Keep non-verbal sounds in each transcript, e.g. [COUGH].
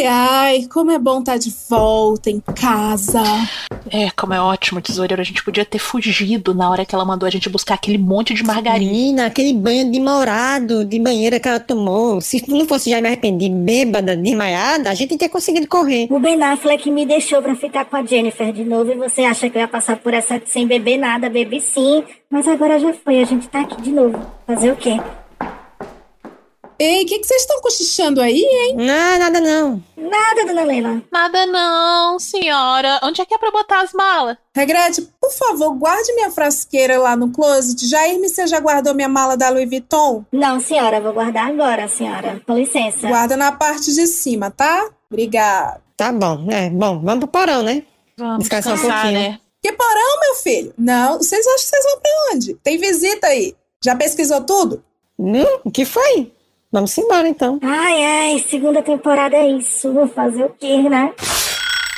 Ai, ai, como é bom estar tá de volta em casa. É, como é ótimo, tesoureiro. A gente podia ter fugido na hora que ela mandou a gente buscar aquele monte de margarina. Menina, aquele banho demorado de banheira que ela tomou. Se não fosse já me arrepender, bêbada, desmaiada, a gente teria conseguido correr. O Ben Affleck me deixou pra ficar com a Jennifer de novo e você acha que eu ia passar por essa sem beber nada? Bebi sim, mas agora já foi. A gente tá aqui de novo. Fazer o quê? Ei, o que, que vocês estão cochichando aí, hein? Não, nada não. Nada, dona Leila. Nada não, senhora. Onde é que é pra botar as malas? Regrete, por favor, guarde minha frasqueira lá no closet. Jair, você já guardou minha mala da Louis Vuitton? Não, senhora, vou guardar agora, senhora. Com licença. Guarda na parte de cima, tá? Obrigada. Tá bom, é. Bom, vamos pro porão, né? Vamos descansar um pouquinho. Né? Que porão, meu filho? Não, vocês acham que vocês vão pra onde? Tem visita aí. Já pesquisou tudo? Não, o que foi? Vamos embora então. Ai, ai, segunda temporada é isso. Vou fazer o quê, né?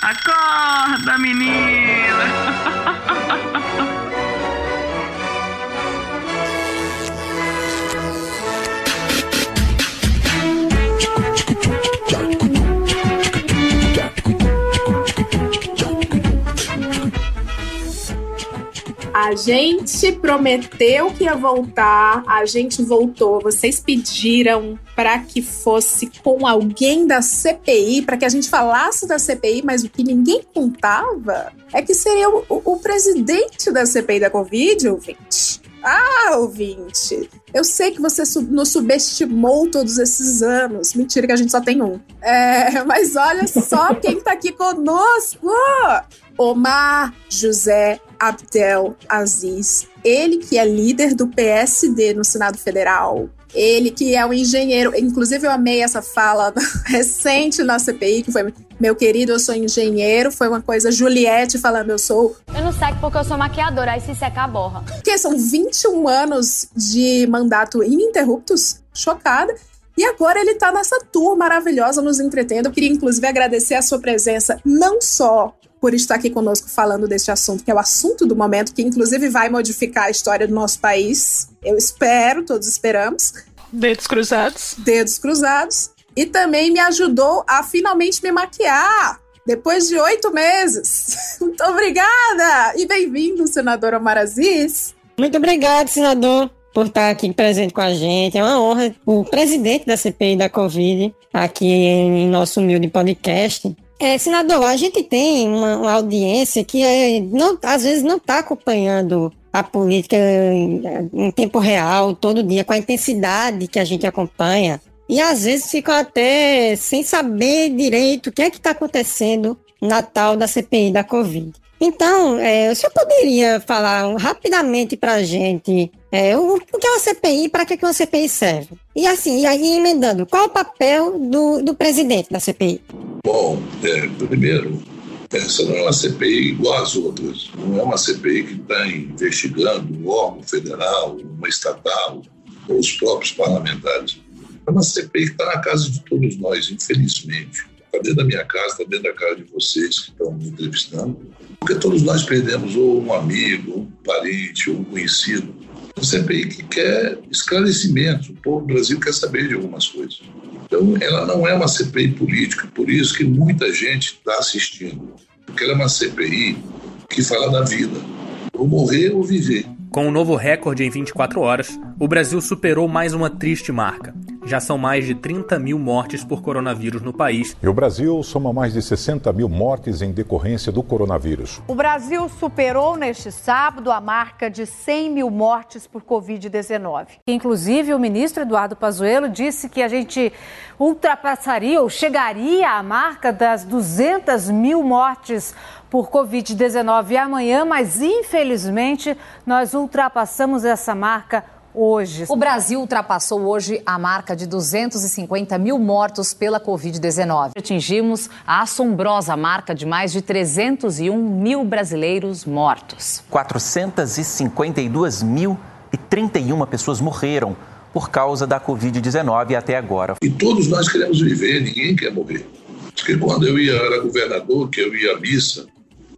Acorda, menina! [LAUGHS] A gente prometeu que ia voltar, a gente voltou. Vocês pediram para que fosse com alguém da CPI, para que a gente falasse da CPI, mas o que ninguém contava é que seria o, o, o presidente da CPI da Covid, ouvinte. Ah, ouvinte, eu sei que você nos subestimou todos esses anos. Mentira que a gente só tem um. É, [LAUGHS] mas olha só quem tá aqui conosco! Omar José Abdel Aziz. Ele que é líder do PSD no Senado Federal. Ele que é um engenheiro, inclusive eu amei essa fala [LAUGHS] recente na CPI, que foi meu querido, eu sou engenheiro, foi uma coisa Juliette falando eu sou. Eu não sei porque eu sou maquiadora, aí se secar borra. Que são 21 anos de mandato ininterruptos, chocada. E agora ele tá nessa tour maravilhosa nos entretendo. Eu queria inclusive agradecer a sua presença não só por estar aqui conosco falando deste assunto, que é o assunto do momento, que inclusive vai modificar a história do nosso país. Eu espero, todos esperamos. Dedos cruzados. Dedos cruzados. E também me ajudou a finalmente me maquiar. Depois de oito meses. [LAUGHS] Muito obrigada! E bem-vindo, senador Omar Aziz. Muito obrigado, senador, por estar aqui presente com a gente. É uma honra. O presidente da CPI da Covid, aqui em nosso humilde podcast, é, senador, a gente tem uma, uma audiência que é, não, às vezes não está acompanhando a política em, em, tempo real, todo dia, com a intensidade que a gente acompanha. E às vezes ficam até sem saber direito o que é que está acontecendo na tal da CPI da Covid. Então, é, o senhor poderia falar rapidamente para a gente é, o, o, que é uma CPI para que, que uma CPI serve? E assim, e aí emendando, qual o papel do, do presidente da CPI? Bom, é, primeiro, essa não é uma CPI igual às outras. Não é uma CPI que está investigando um órgão federal, uma estatal ou os próprios parlamentares. É uma CPI que está na casa de todos nós, infelizmente. Está dentro da minha casa, está dentro da casa de vocês que estão me entrevistando porque todos nós perdemos ou um amigo, um parente, ou um conhecido. A CPI que quer esclarecimento, o povo do Brasil quer saber de algumas coisas. Então, ela não é uma CPI política, por isso que muita gente está assistindo. Porque ela é uma CPI que fala da vida, ou morrer ou viver. Com um novo recorde em 24 horas, o Brasil superou mais uma triste marca. Já são mais de 30 mil mortes por coronavírus no país. E o Brasil soma mais de 60 mil mortes em decorrência do coronavírus. O Brasil superou neste sábado a marca de 100 mil mortes por Covid-19. Inclusive, o ministro Eduardo Pazuello disse que a gente ultrapassaria ou chegaria à marca das 200 mil mortes por Covid-19 amanhã, mas infelizmente nós ultrapassamos essa marca hoje. O Brasil ultrapassou hoje a marca de 250 mil mortos pela Covid-19. Atingimos a assombrosa marca de mais de 301 mil brasileiros mortos. 452 mil e 31 pessoas morreram por causa da Covid-19 até agora. E todos nós queremos viver, ninguém quer morrer. Porque quando eu ia, era governador, que eu ia à missa,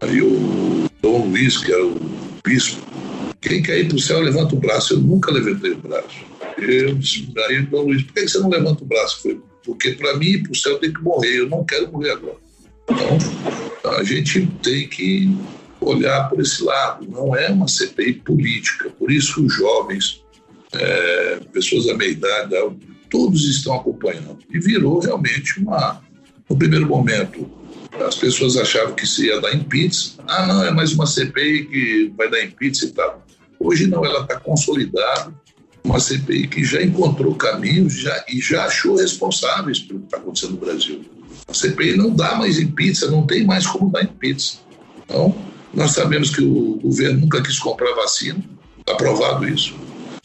Aí o Dom Luiz, que era o bispo, quem quer ir para o céu, levanta o braço. Eu nunca levantei o braço. Eu disse, aí Dom Luiz, por que você não levanta o braço? Foi, por porque para mim ir para o céu tem que morrer, eu não quero morrer agora. Então, a gente tem que olhar por esse lado, não é uma CPI política, por isso os jovens, é, pessoas da meia idade, todos estão acompanhando. E virou realmente uma. No primeiro momento, as pessoas achavam que se ia dar pizza. Ah, não, é mais uma CPI que vai dar pizza e tal. Hoje não, ela está consolidada. Uma CPI que já encontrou caminhos já, e já achou responsáveis pelo que está acontecendo no Brasil. A CPI não dá mais em pizza, não tem mais como dar em pizza. Então, nós sabemos que o governo nunca quis comprar vacina, aprovado isso.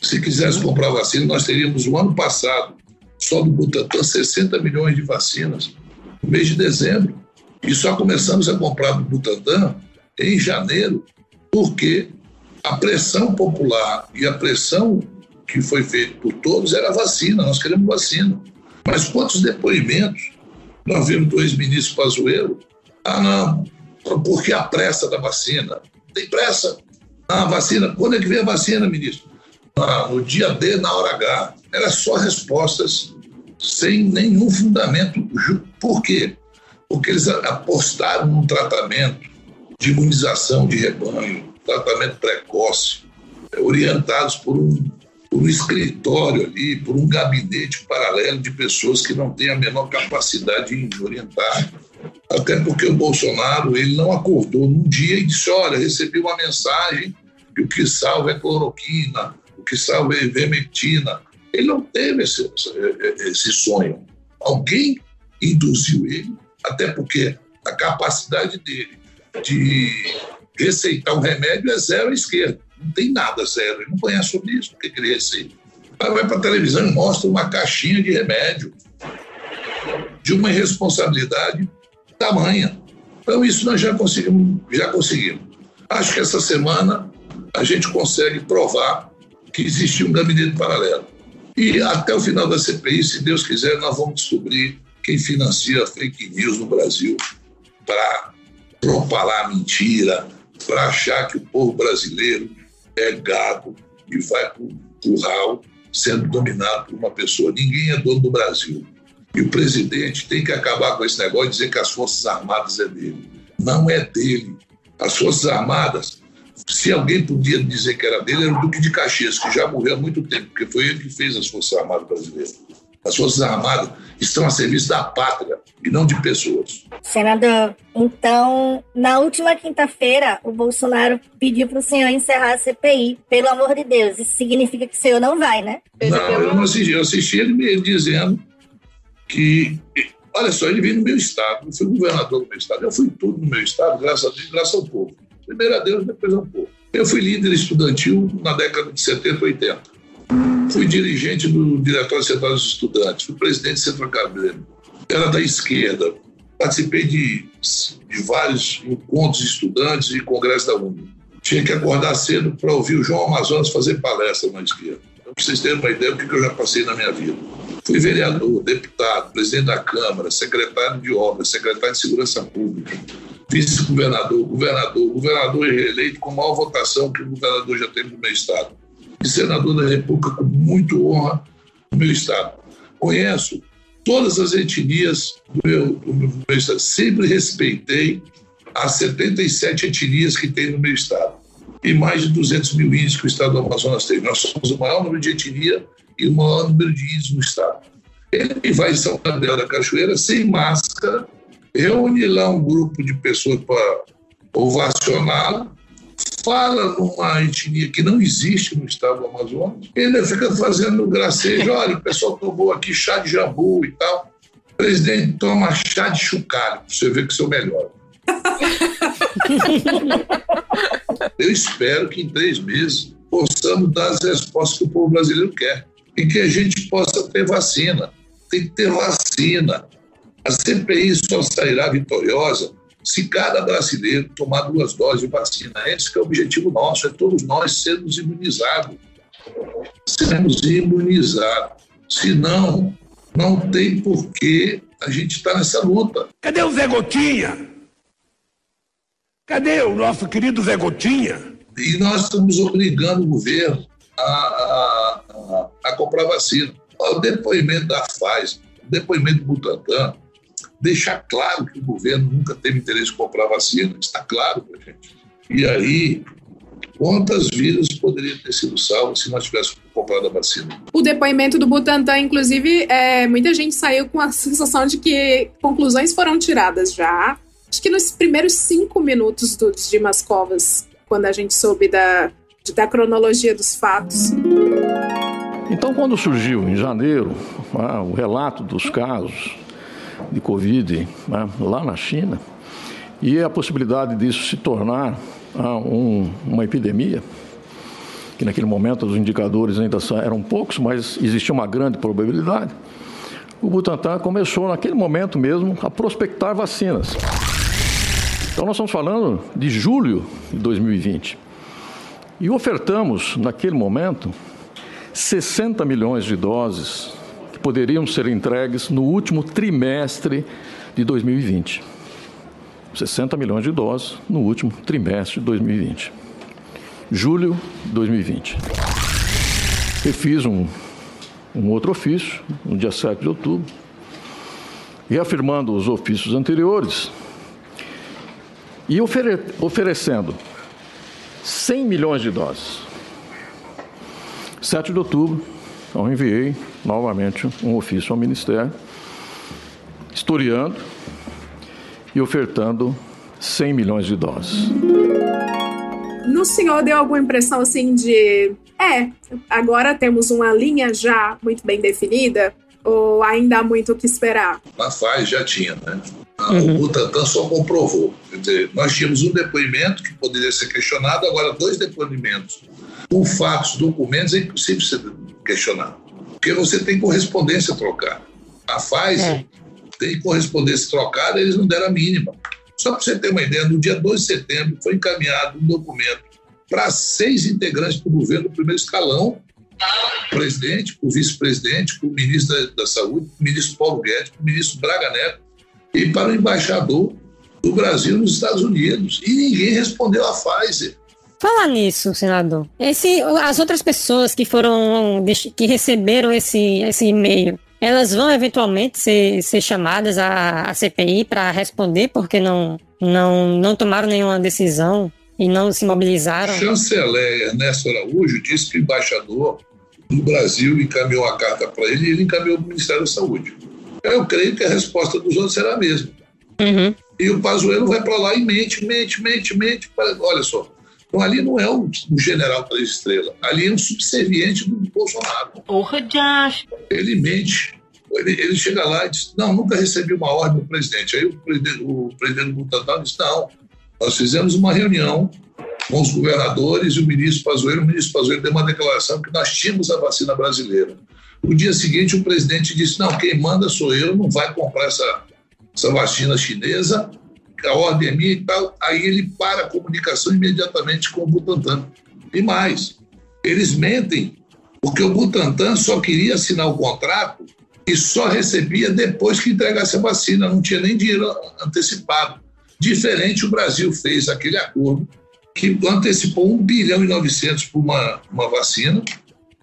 Se quisesse comprar vacina, nós teríamos o ano passado, só do Butantan, 60 milhões de vacinas no mês de dezembro. E só começamos a comprar do Butantan em janeiro, porque a pressão popular e a pressão que foi feita por todos era vacina, nós queremos vacina. Mas quantos depoimentos nós vimos do ex-ministro Pazuello? Ah, não, porque a pressa da vacina. Tem pressa. Ah, vacina, quando é que vem a vacina, ministro? Ah, no dia D, na hora H. Era só respostas sem nenhum fundamento. Por quê? Porque eles apostaram num tratamento de imunização de rebanho, tratamento precoce, orientados por um, por um escritório ali, por um gabinete paralelo de pessoas que não têm a menor capacidade de orientar. Até porque o Bolsonaro ele não acordou num dia e disse: Olha, recebi uma mensagem que o que salva é cloroquina, o que salva é ivermectina. Ele não teve esse, esse sonho. Alguém induziu ele, até porque a capacidade dele de receitar um remédio é zero à esquerda. Não tem nada zero. Ele não conhece sobre isso. Por que ele receita? Ela vai para a televisão e mostra uma caixinha de remédio de uma irresponsabilidade tamanha. Então, isso nós já conseguimos, já conseguimos. Acho que essa semana a gente consegue provar que existe um gabinete paralelo. E até o final da CPI, se Deus quiser, nós vamos descobrir quem financia fake news no Brasil para propalar mentira, para achar que o povo brasileiro é gado e vai para o curral sendo dominado por uma pessoa. Ninguém é dono do Brasil. E o presidente tem que acabar com esse negócio de dizer que as Forças Armadas é dele. Não é dele. As Forças Armadas, se alguém podia dizer que era dele, era o Duque de Caxias, que já morreu há muito tempo, porque foi ele que fez as Forças Armadas brasileiras. As Forças Armadas estão a serviço da pátria e não de pessoas. Senador, então, na última quinta-feira, o Bolsonaro pediu para o senhor encerrar a CPI. Pelo amor de Deus, isso significa que o senhor não vai, né? Não, eu não assisti. Eu assisti ele dizendo que, olha só, ele veio no meu estado, eu fui governador do meu estado, eu fui tudo no meu estado, graças a Deus, graças ao povo. Primeiro a Deus, depois ao povo. Eu fui líder estudantil na década de 70 e 80. Fui dirigente do Diretório Central dos Estudantes, fui presidente do Centro Acadêmico. Era da esquerda. Participei de, de vários encontros de estudantes e congressos da UNE. Tinha que acordar cedo para ouvir o João Amazonas fazer palestra na esquerda. Para vocês terem uma ideia do que eu já passei na minha vida. Fui vereador, deputado, presidente da Câmara, secretário de obras, secretário de Segurança Pública, vice-governador, governador, governador reeleito com maior votação que o governador já teve no meu estado. E senador da República com muito honra no meu estado. Conheço todas as etnias do meu, do meu estado. Sempre respeitei as 77 etnias que tem no meu estado. E mais de 200 mil índios que o estado do Amazonas tem. Nós somos o maior número de etnia e o maior número de índios no estado. Ele vai em São Gabriel da Cachoeira sem máscara, reúne lá um grupo de pessoas para ovacioná-lo, fala numa etnia que não existe no estado do Amazonas, e ainda fica fazendo gracejo, olha, o pessoal tomou aqui chá de jambu e tal. O presidente toma chá de chocalho, para você ver que sou melhor. [LAUGHS] Eu espero que em três meses possamos dar as respostas que o povo brasileiro quer e que a gente possa ter vacina. Tem que ter vacina. A CPI só sairá vitoriosa se cada brasileiro tomar duas doses de vacina. Esse é o objetivo nosso, é todos nós sermos imunizados. Sermos imunizados. Senão, não tem porquê a gente estar tá nessa luta. Cadê o Zé Gotinha? Cadê o nosso querido Zé Gotinha? E nós estamos obrigando o governo a, a, a, a comprar vacina. O depoimento da Pfizer, depoimento do Butantan deixar claro que o governo nunca teve interesse em comprar vacina. Está claro para a gente. E aí, quantas vidas poderiam ter sido salvas se nós tivéssemos comprado a vacina? O depoimento do Butantan, inclusive, é, muita gente saiu com a [LAUGHS] sensação de que conclusões foram tiradas já. Acho que nos primeiros cinco minutos do Dimas Covas, quando a gente soube da, da cronologia dos fatos. Então, quando surgiu em janeiro ah, o relato dos casos de Covid né, lá na China e a possibilidade disso se tornar ah, um, uma epidemia, que naquele momento os indicadores ainda eram poucos, mas existia uma grande probabilidade, o Butantan começou naquele momento mesmo a prospectar vacinas. Então nós estamos falando de julho de 2020. E ofertamos, naquele momento, 60 milhões de doses que poderiam ser entregues no último trimestre de 2020. 60 milhões de doses no último trimestre de 2020. Julho de 2020. Eu fiz um, um outro ofício, no dia 7 de outubro, reafirmando os ofícios anteriores e ofere oferecendo 100 milhões de doses. 7 de outubro, eu enviei novamente um ofício ao Ministério, historiando e ofertando 100 milhões de doses. No senhor deu alguma impressão assim de. É, agora temos uma linha já muito bem definida? Ou ainda há muito o que esperar? A FAS já tinha, né? Uhum. O Butantan só comprovou. Quer dizer, nós tínhamos um depoimento que poderia ser questionado, agora dois depoimentos. Com fatos, documentos, é impossível ser questionado. Porque você tem correspondência a trocar. A FAS é. tem correspondência trocada, eles não deram a mínima. Só para você ter uma ideia, no dia 2 de setembro foi encaminhado um documento para seis integrantes do governo do primeiro escalão, o presidente, o vice-presidente, o ministro da, da Saúde, o ministro Paulo Guedes, o ministro Braga Neto, e para o embaixador do Brasil nos Estados Unidos. E ninguém respondeu à Pfizer. Falar nisso, senador. Esse, as outras pessoas que foram que receberam esse, esse e-mail, elas vão eventualmente ser, ser chamadas à, à CPI para responder porque não, não, não tomaram nenhuma decisão e não se mobilizaram. Chanceler Ernesto Araújo disse que o embaixador do Brasil encaminhou a carta para ele e ele encaminhou para o Ministério da Saúde. Eu creio que a resposta dos outros será a mesma. Uhum. E o Pazuello vai para lá e mente, mente, mente, mente. Olha só, então ali não é um, um general três estrelas, ali é um subserviente do Bolsonaro. Porra acho. Ele mente. Ele, ele, chega lá e diz: Não, nunca recebi uma ordem do presidente. Aí o presidente, o presidente do Butantan diz: Não, nós fizemos uma reunião com os governadores e o ministro Pazuello. O ministro Pazuello deu uma declaração que nós tínhamos a vacina brasileira. No dia seguinte, o presidente disse: Não, quem manda sou eu, não vai comprar essa, essa vacina chinesa, a ordem é minha e tal. Aí ele para a comunicação imediatamente com o Butantan. E mais, eles mentem, porque o Butantan só queria assinar o contrato e só recebia depois que entregasse a vacina, não tinha nem dinheiro antecipado. Diferente, o Brasil fez aquele acordo que antecipou 1 bilhão e 900 por uma, uma vacina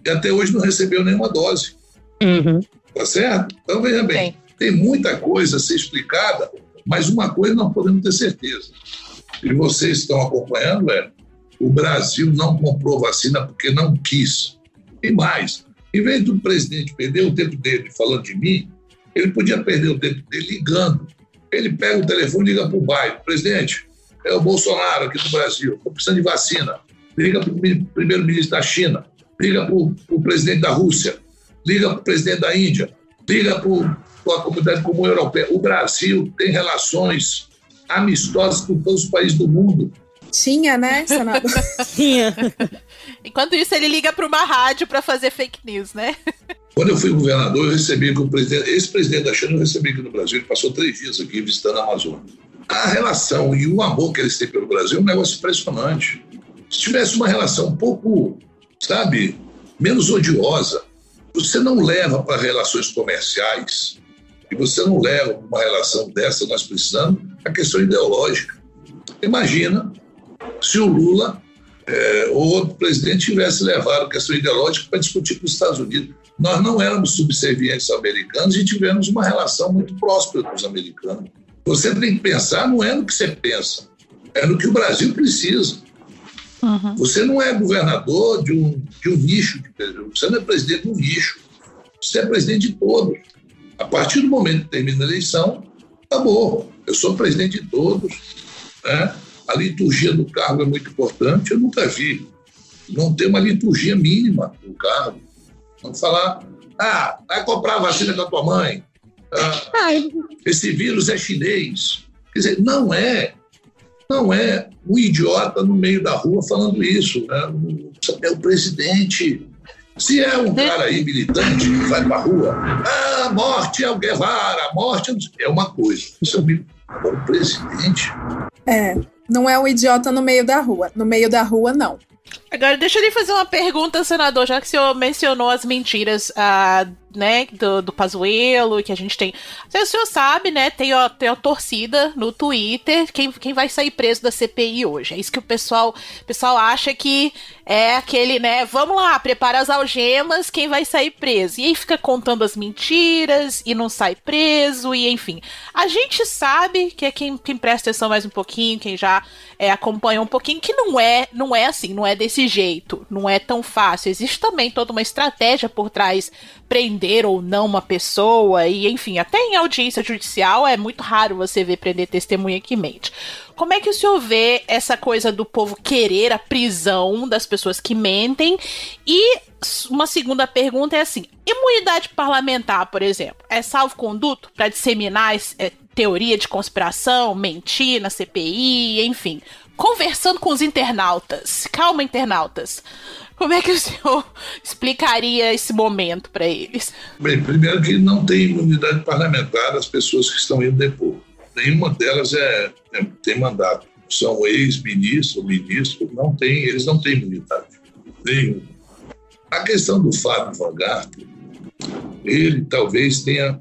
e até hoje não recebeu nenhuma dose. Uhum. Tá certo? Então, veja bem, Sim. tem muita coisa a ser explicada, mas uma coisa não podemos ter certeza. E vocês estão acompanhando, é, o Brasil não comprou vacina porque não quis. E mais, em vez do presidente perder o tempo dele falando de mim, ele podia perder o tempo dele ligando. Ele pega o telefone e liga para o bairro. Presidente, é o Bolsonaro aqui do Brasil, estou precisando de vacina. Liga para o primeiro-ministro da China liga para o presidente da Rússia, liga para o presidente da Índia, liga para a comunidade comum europeia. O Brasil tem relações amistosas com todos os países do mundo. Tinha, né, senador? [LAUGHS] Tinha. Enquanto isso, ele liga para uma rádio para fazer fake news, né? Quando eu fui governador, eu recebi com o presidente, esse presidente da China eu recebi aqui no Brasil, ele passou três dias aqui visitando a Amazônia. A relação e o amor que eles têm pelo Brasil é um negócio impressionante. Se tivesse uma relação um pouco sabe, menos odiosa. Você não leva para relações comerciais e você não leva uma relação dessa, nós precisamos, a questão ideológica. Imagina se o Lula é, ou outro presidente tivesse levado a questão ideológica para discutir com os Estados Unidos. Nós não éramos subservientes americanos e tivemos uma relação muito próspera com os americanos. Você tem que pensar, não é no que você pensa, é no que o Brasil precisa. Uhum. Você não é governador de um, de um nicho, você não é presidente de um nicho, você é presidente de todos. A partir do momento que termina a eleição, acabou. Eu sou presidente de todos. Né? A liturgia do cargo é muito importante, eu nunca vi. Não tem uma liturgia mínima do cargo. Vamos falar, ah, vai comprar a vacina com a tua mãe. Ah, esse vírus é chinês. Quer dizer, não é. Não é um idiota no meio da rua falando isso. Né? É o presidente. Se é um cara aí militante que vai para a rua, ah, morte é o Guevara, morte é uma coisa. Isso é o, o presidente. É, não é um idiota no meio da rua. No meio da rua, não. Agora, deixa eu lhe fazer uma pergunta, senador, já que o senhor mencionou as mentiras uh, né, do, do Pazuello, que a gente tem. O senhor sabe, né, tem a, tem a torcida no Twitter, quem, quem vai sair preso da CPI hoje. É isso que o pessoal, pessoal acha que é aquele, né, vamos lá, prepara as algemas, quem vai sair preso. E aí fica contando as mentiras e não sai preso, e enfim. A gente sabe que é quem, quem presta atenção mais um pouquinho, quem já é, acompanha um pouquinho, que não é, não é assim, não é desse jeito, não é tão fácil. Existe também toda uma estratégia por trás prender ou não uma pessoa, e enfim, até em audiência judicial é muito raro você ver prender testemunha que mente. Como é que o senhor vê essa coisa do povo querer a prisão das pessoas que mentem? E uma segunda pergunta é assim: imunidade parlamentar, por exemplo, é salvo-conduto para disseminar é, teoria de conspiração, mentir na CPI, enfim? Conversando com os internautas. Calma, internautas. Como é que o senhor [LAUGHS] explicaria esse momento para eles? Bem, primeiro que não tem imunidade parlamentar as pessoas que estão indo depor. Nenhuma delas é, é tem mandato. São ex-ministros, ministros, não tem, eles não têm imunidade. Nenhum. A questão do Fábio Van ele talvez tenha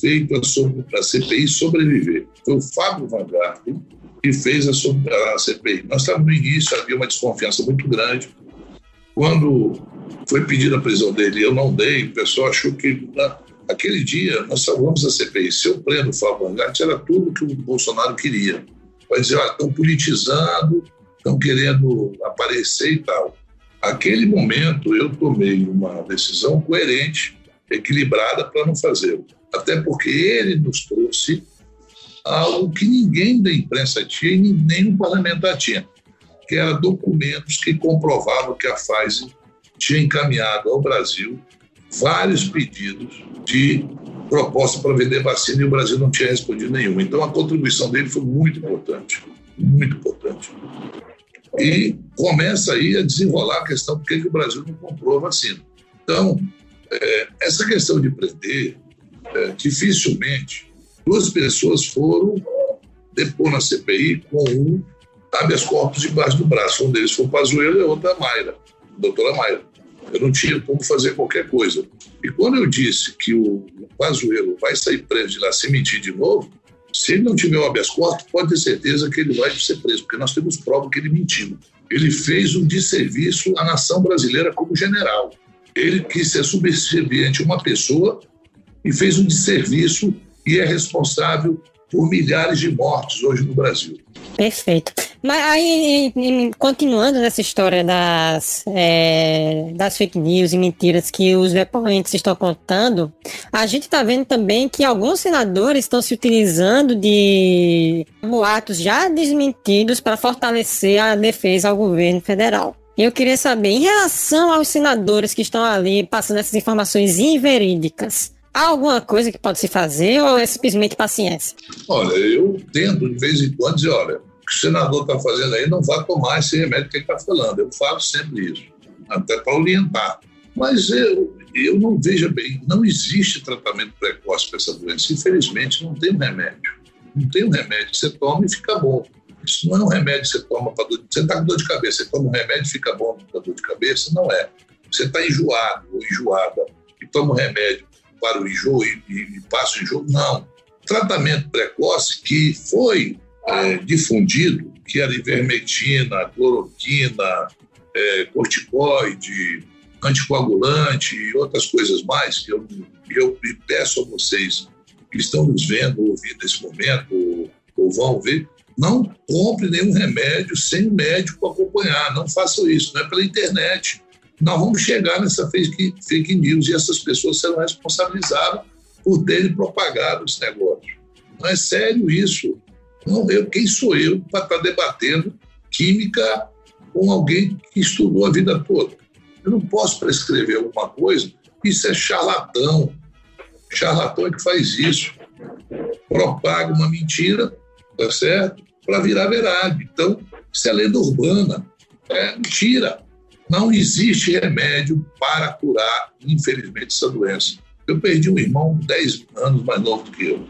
feito a, a CPI sobreviver. Foi o Fábio Van que fez a, a CPI. Nós estávamos no início, havia uma desconfiança muito grande quando foi pedida a prisão dele, eu não dei, o pessoal achou que aquele dia nós salvamos a CPI. Se eu prendo o Fábio Angarte, era tudo que o Bolsonaro queria. Vai dizer, ah, estão politizando, estão querendo aparecer e tal. Aquele momento eu tomei uma decisão coerente, equilibrada para não fazê-lo. Até porque ele nos trouxe algo que ninguém da imprensa tinha e nem o parlamentar tinha que eram documentos que comprovavam que a Pfizer tinha encaminhado ao Brasil vários pedidos de proposta para vender vacina e o Brasil não tinha respondido nenhum. Então a contribuição dele foi muito importante, muito importante. E começa aí a desenrolar a questão por que o Brasil não comprou a vacina. Então, é, essa questão de prender, é, dificilmente duas pessoas foram depor na CPI com um habeas corpus debaixo do braço. Um deles foi o Pazuello e o outro a Mayra, a doutora Mayra. Eu não tinha como fazer qualquer coisa. E quando eu disse que o Pazuello vai sair preso de lá sem mentir de novo, se ele não tiver o habeas corpus, pode ter certeza que ele vai ser preso, porque nós temos prova que ele mentiu. Ele fez um desserviço à nação brasileira como general. Ele quis ser subserviente a uma pessoa e fez um desserviço e é responsável por milhares de mortes hoje no Brasil. Perfeito. Mas aí, continuando nessa história das, é, das fake news e mentiras que os depoentes estão contando, a gente está vendo também que alguns senadores estão se utilizando de boatos já desmentidos para fortalecer a defesa ao governo federal. Eu queria saber, em relação aos senadores que estão ali passando essas informações inverídicas, Há alguma coisa que pode se fazer ou é simplesmente paciência? Olha, eu tento de vez em quando dizer, olha, o que o senador está fazendo aí não vai tomar esse remédio que ele está falando. Eu falo sempre isso, até para orientar. Mas eu, eu não vejo bem, não existe tratamento precoce para essa doença. Infelizmente, não tem um remédio. Não tem um remédio você toma e fica bom. Isso não é um remédio que você toma para dor Você está com dor de cabeça, você toma um remédio e fica bom para dor de cabeça? Não é. Você está enjoado ou enjoada e toma um remédio para o enjoo e, e passa o enjoo. Não. Tratamento precoce que foi é, difundido, que era ivermectina, cloroquina, é, corticoide, anticoagulante e outras coisas mais, que eu, eu peço a vocês que estão nos vendo, ouvindo nesse momento, ou, ou vão ver, não compre nenhum remédio sem um médico acompanhar. Não façam isso, não é pela internet. Nós vamos chegar nessa fake, fake news e essas pessoas serão responsabilizadas por terem propagado esse negócio. Não é sério isso. Não, eu, quem sou eu para estar debatendo química com alguém que estudou a vida toda? Eu não posso prescrever alguma coisa, isso é charlatão. Charlatão é que faz isso. Propaga uma mentira, tá certo? Para virar verdade. Então, isso é lenda urbana. É mentira. Não existe remédio para curar, infelizmente, essa doença. Eu perdi um irmão 10 anos mais novo do que eu.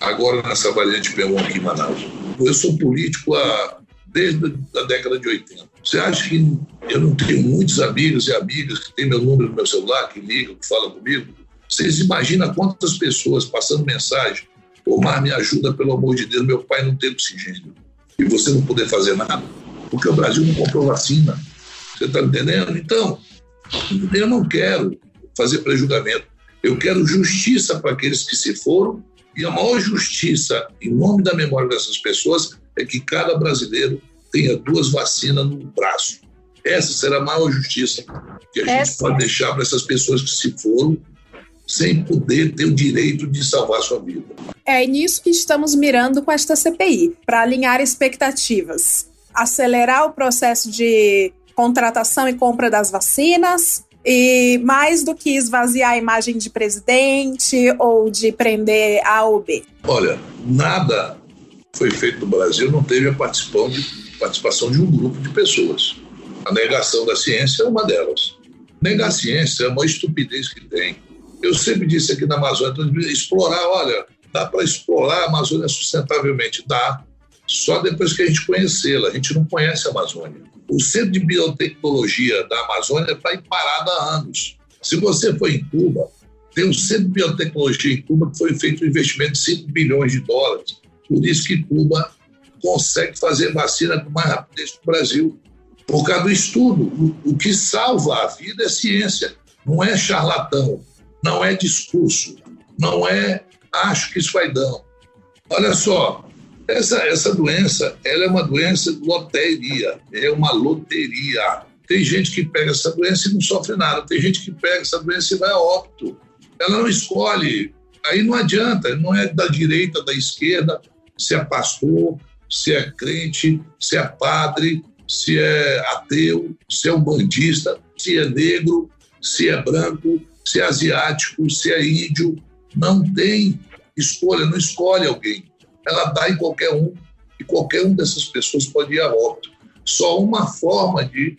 Agora nessa variante P1 aqui em Manaus. Eu sou político há, desde a década de 80. Você acha que eu não tenho muitos amigos e amigas que têm meu número no meu celular, que ligam, que falam comigo? Vocês imaginam quantas pessoas passando mensagem Omar, me ajuda, pelo amor de Deus, meu pai não tem oxigênio. E você não poder fazer nada, porque o Brasil não comprou vacina. Você está entendendo? Então, eu não quero fazer prejulgamento. Eu quero justiça para aqueles que se foram, e a maior justiça, em nome da memória dessas pessoas, é que cada brasileiro tenha duas vacinas no braço. Essa será a maior justiça que a Essa. gente pode deixar para essas pessoas que se foram sem poder ter o direito de salvar sua vida. É nisso que estamos mirando com esta CPI, para alinhar expectativas, acelerar o processo de contratação e compra das vacinas, e mais do que esvaziar a imagem de presidente ou de prender A ou B. Olha, nada foi feito no Brasil, não teve a participação de, participação de um grupo de pessoas. A negação da ciência é uma delas. Negar a ciência é uma estupidez que tem. Eu sempre disse aqui na Amazônia, então, explorar, olha, dá para explorar a Amazônia sustentavelmente? Dá. Só depois que a gente conhecê-la. A gente não conhece a Amazônia. O Centro de Biotecnologia da Amazônia está parado há anos. Se você for em Cuba, tem um Centro de Biotecnologia em Cuba que foi feito um investimento de 5 bilhões de dólares. Por isso que Cuba consegue fazer vacina com mais rapidez que o Brasil. Por causa do estudo. O, que salva a vida é ciência, não é charlatão não é discurso, não é acho que isso vai dar. Olha só, essa, essa doença, ela é uma doença de loteria, é uma loteria. Tem gente que pega essa doença e não sofre nada, tem gente que pega essa doença e vai a óbito. Ela não escolhe, aí não adianta, não é da direita, da esquerda, se é pastor, se é crente, se é padre, se é ateu, se é um bandista, se é negro, se é branco, se é asiático, se é índio, não tem escolha, não escolhe alguém. Ela dá em qualquer um e qualquer um dessas pessoas pode ir a óbito. Só uma forma de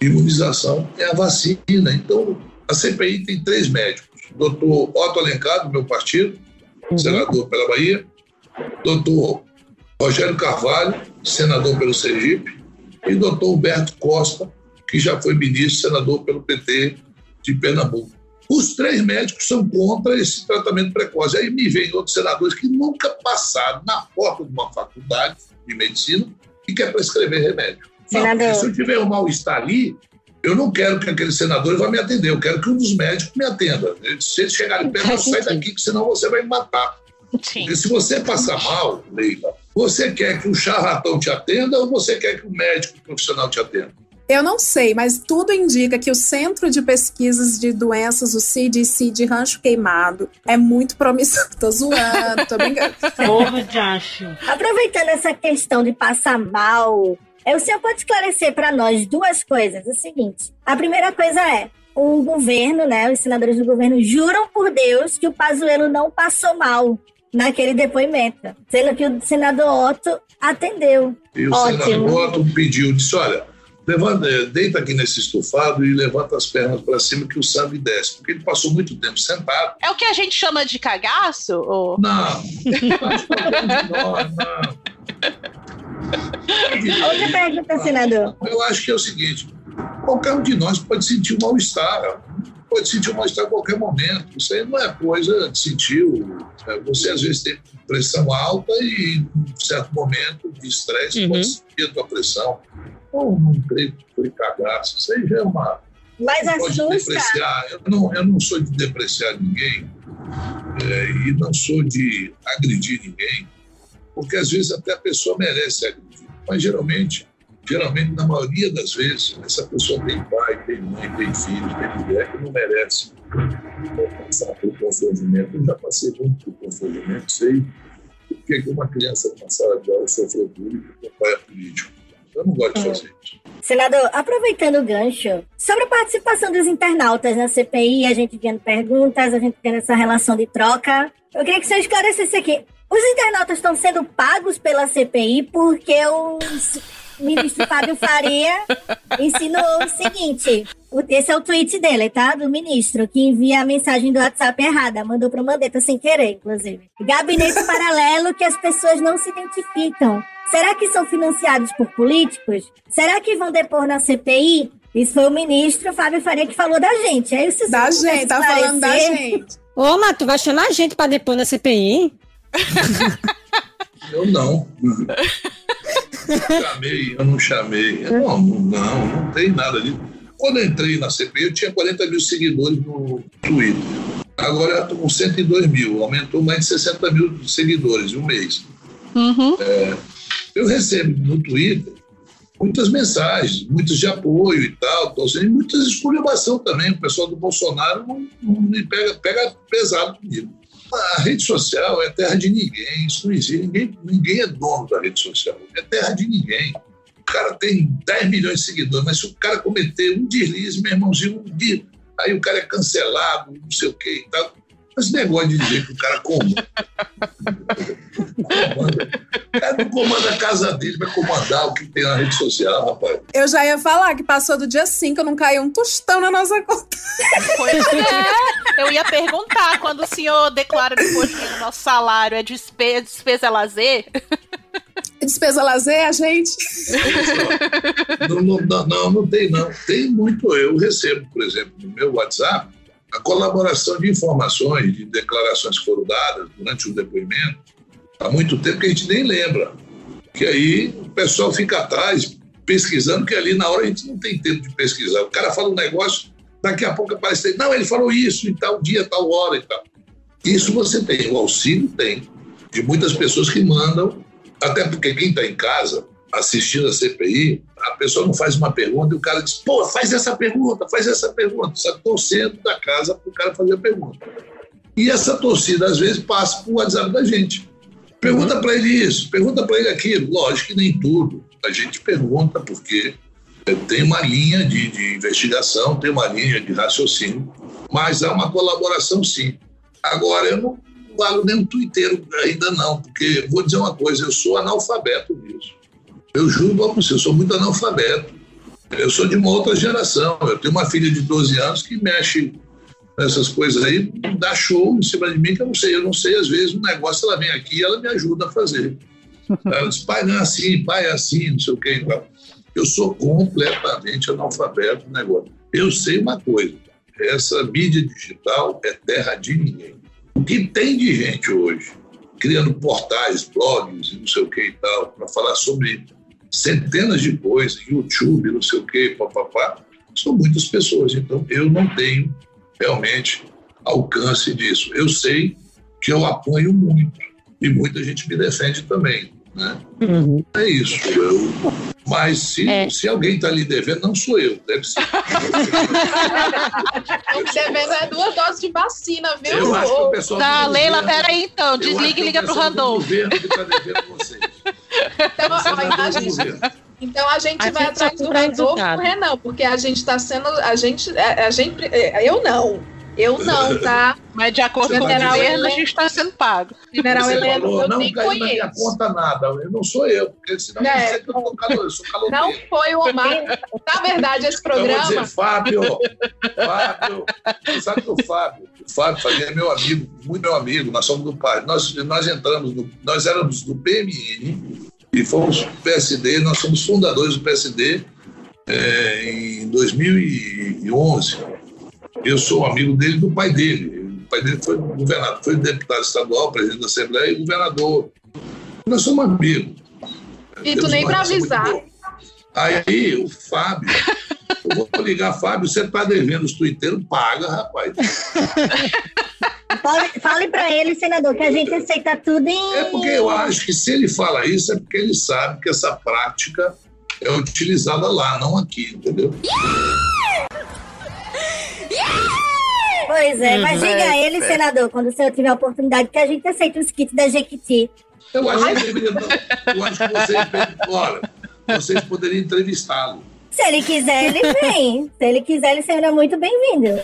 imunização é a vacina. Então, a CPI tem três médicos: doutor Otto Alencar, do meu partido, uhum. senador pela Bahia, doutor Rogério Carvalho, senador pelo Sergipe, e doutor Humberto Costa, que já foi ministro, senador pelo PT de Pernambuco. Os três médicos são contra esse tratamento precoce. Aí me vem outros senadores que nunca passaram na porta de uma faculdade de medicina e quer prescrever remédio. Não, se eu tiver um mal-estar ali, eu não quero que aquele senador vá me atender, eu quero que um dos médicos me atenda. Se eles chegarem perto, sai daqui, que senão você vai me matar. Sim. Porque se você passar mal, Leila, você quer que o charlatão te atenda ou você quer que o médico profissional te atenda? Eu não sei, mas tudo indica que o Centro de Pesquisas de Doenças, o CDC de Rancho Queimado, é muito promissor. [LAUGHS] Tô zoando, tô brincando. Porra de acho. Aproveitando essa questão de passar mal, o senhor pode esclarecer para nós duas coisas. O seguinte: a primeira coisa é. O governo, né, os senadores do governo juram por Deus que o Pazuello não passou mal naquele depoimento, sendo que o senador Otto atendeu. E o Ótimo. senador Otto pediu, disse, olha, Levanta, é, deita aqui nesse estofado e levanta as pernas para cima que o sangue desce, porque ele passou muito tempo sentado. É o que a gente chama de cagaço? Ou... Não, não, não. Outra pergunta, senador. Eu acho que é o seguinte: qualquer um de nós pode sentir um mal-estar, pode sentir um mal-estar a qualquer momento. Isso aí não é coisa de sentir. É, você às vezes tem pressão alta e, em certo momento de estresse, uhum. pode sentir a tua pressão. Ou não creio que foi cagaço. Já é uma, Mas não pode assusta. depreciar. Eu não, eu não sou de depreciar ninguém é, e não sou de agredir ninguém, porque às vezes até a pessoa merece agredir. Mas geralmente, geralmente na maioria das vezes, essa pessoa tem pai, tem mãe, tem filhos, tem mulher que não merece passar por constrangimento. Eu já passei muito por constrangimento, sei o que uma criança numa sala de aula sofreu bullying porque o pai é político. Eu não gosto de fazer isso. Senador, aproveitando o gancho, sobre a participação dos internautas na CPI, a gente vendo perguntas, a gente tendo essa relação de troca, eu queria que você esclarecesse aqui. Os internautas estão sendo pagos pela CPI porque o ministro Fábio Faria ensinou o seguinte. o- Esse é o tweet dele, tá? Do ministro, que envia a mensagem do WhatsApp errada. Mandou pro Mandetta sem querer, inclusive. Gabinete paralelo que as pessoas não se identificam. Será que são financiados por políticos? Será que vão depor na CPI? Isso foi o ministro Fábio Faria que falou da gente. Aí se Da gente, tá falando da gente. Ô, mas tu vai chamar a gente pra depor na CPI? [LAUGHS] Eu não. chamei, eu não chamei. Eu Não, não, não tem nada disso. Quando eu entrei na CPI, eu tinha 40 mil seguidores no Twitter. Agora eu estou com 102 mil, aumentou mais de 60 mil seguidores em um mês. É, eu recebo no Twitter muitas mensagens, muitas de apoio e tal, sendo muitas esculhambação também. O pessoal do Bolsonaro não, não pega, pega pesado comigo. A rede social é terra de ninguém, isso não existe. Ninguém, ninguém é dono da rede social, é terra de ninguém. O cara tem 10 milhões de seguidores, mas se o cara cometer um deslize, meu irmãozinho, um dia, aí o cara é cancelado, não sei o que e tal. Mas esse negócio de dizer que o cara comanda. comanda. O cara não comanda a casa dele, vai comandar o que tem na rede social, rapaz. Eu já ia falar que passou do dia 5, não caiu um tostão na nossa conta. Pois é. Eu ia perguntar quando o senhor declara depois que o nosso salário é despesa, despesa é lazer. Despesa lazer, a gente. Não, não, não, não, não tem, não. Tem muito. Eu recebo, por exemplo, no meu WhatsApp, a colaboração de informações, de declarações que foram dadas durante o depoimento, há muito tempo que a gente nem lembra. Que aí o pessoal fica atrás, pesquisando, que ali na hora a gente não tem tempo de pesquisar. O cara fala um negócio, daqui a pouco aparece, não, ele falou isso em tal dia, tal hora e tal. Isso você tem, o auxílio tem, de muitas pessoas que mandam, até porque quem está em casa assistindo a CPI, a pessoa não faz uma pergunta e o cara diz, pô, faz essa pergunta, faz essa pergunta. Está torcendo da casa para o cara fazer a pergunta. E essa torcida, às vezes, passa para o WhatsApp da gente. Pergunta para ele isso, pergunta para ele aquilo. Lógico que nem tudo. A gente pergunta porque eh, tem uma linha de, de investigação, tem uma linha de raciocínio, mas há uma colaboração sim. Agora, eu não falo nem um twitteiro ainda não, porque vou dizer uma coisa, eu sou analfabeto nisso. Eu juro para você, eu sou muito analfabeto. Eu sou de uma outra geração. Eu tenho uma filha de 12 anos que mexe nessas coisas aí, dá show em cima de mim que eu não sei. Eu não sei, às vezes, um negócio, ela vem aqui e ela me ajuda a fazer. [LAUGHS] Ela diz, pai, não é assim, pai, é assim, não sei o que. Então, eu sou completamente analfabeto no negócio. Eu sei uma coisa, essa mídia digital é terra de ninguém. O que tem de gente hoje criando portais, blogs e não sei o que e tal, para falar sobre centenas de coisas, YouTube, não sei o que, papapá, são muitas pessoas. Então, eu não tenho realmente alcance disso. Eu sei que eu apoio muito e muita gente me defende também. Né? É isso. Eu, mas se, se alguém está lhe devendo, não sou eu, deve ser. [LAUGHS] Estão me devendo é duas doses de vacina, viu? Eu acho que o pessoal Tá, Leila, governo- peraí então. Desliga e o liga pro pessoal do Randolph. governo que tá devendo vocês. Então, a, a gente, então a gente A vai gente atrás do e do resultado. Renan, porque a gente está sendo. A gente. A, a gente é, eu não. Eu não, tá? [LAUGHS] Mas de acordo com o governo, a gente está sendo pago. General Você Heleno, falou, eu não nem caiu na minha conheço. conta nada. Eu não sou eu, porque senão É. você calor, eu sou caloteiro. Não foi o Omar. Na verdade, esse Eu vou programa. dizer, Fábio, Fábio, você sabe que o Fábio, o Fábio Faria é meu amigo, muito meu amigo, nós somos do pai. Nós, nós entramos, no, nós éramos do PMN e fomos PSD, nós somos fundadores do PSD é, em 2011. Eu sou amigo dele e do pai dele. O pai dele foi governador, foi deputado estadual, presidente da Assembleia e governador. Nós somos amigos. E tu Temos nem pra relação muito avisar. Aí o Fábio, Eu vou ligar, Fábio, você está devendo os tuiteiros, paga, rapaz. Fale, fale para ele, senador, que a gente aceita tudo em. É porque eu acho que se ele fala isso, é porque ele sabe que essa prática é utilizada lá, não aqui, entendeu? Pois é, mas Uhum. diga a ele, senador, quando o senhor tiver a oportunidade, que a gente aceita os kits da Jequiti. Eu acho que, deveria, eu acho que vocês, olha, vocês poderiam entrevistá-lo. Se ele quiser, ele vem. Se ele quiser, ele será muito bem-vindo.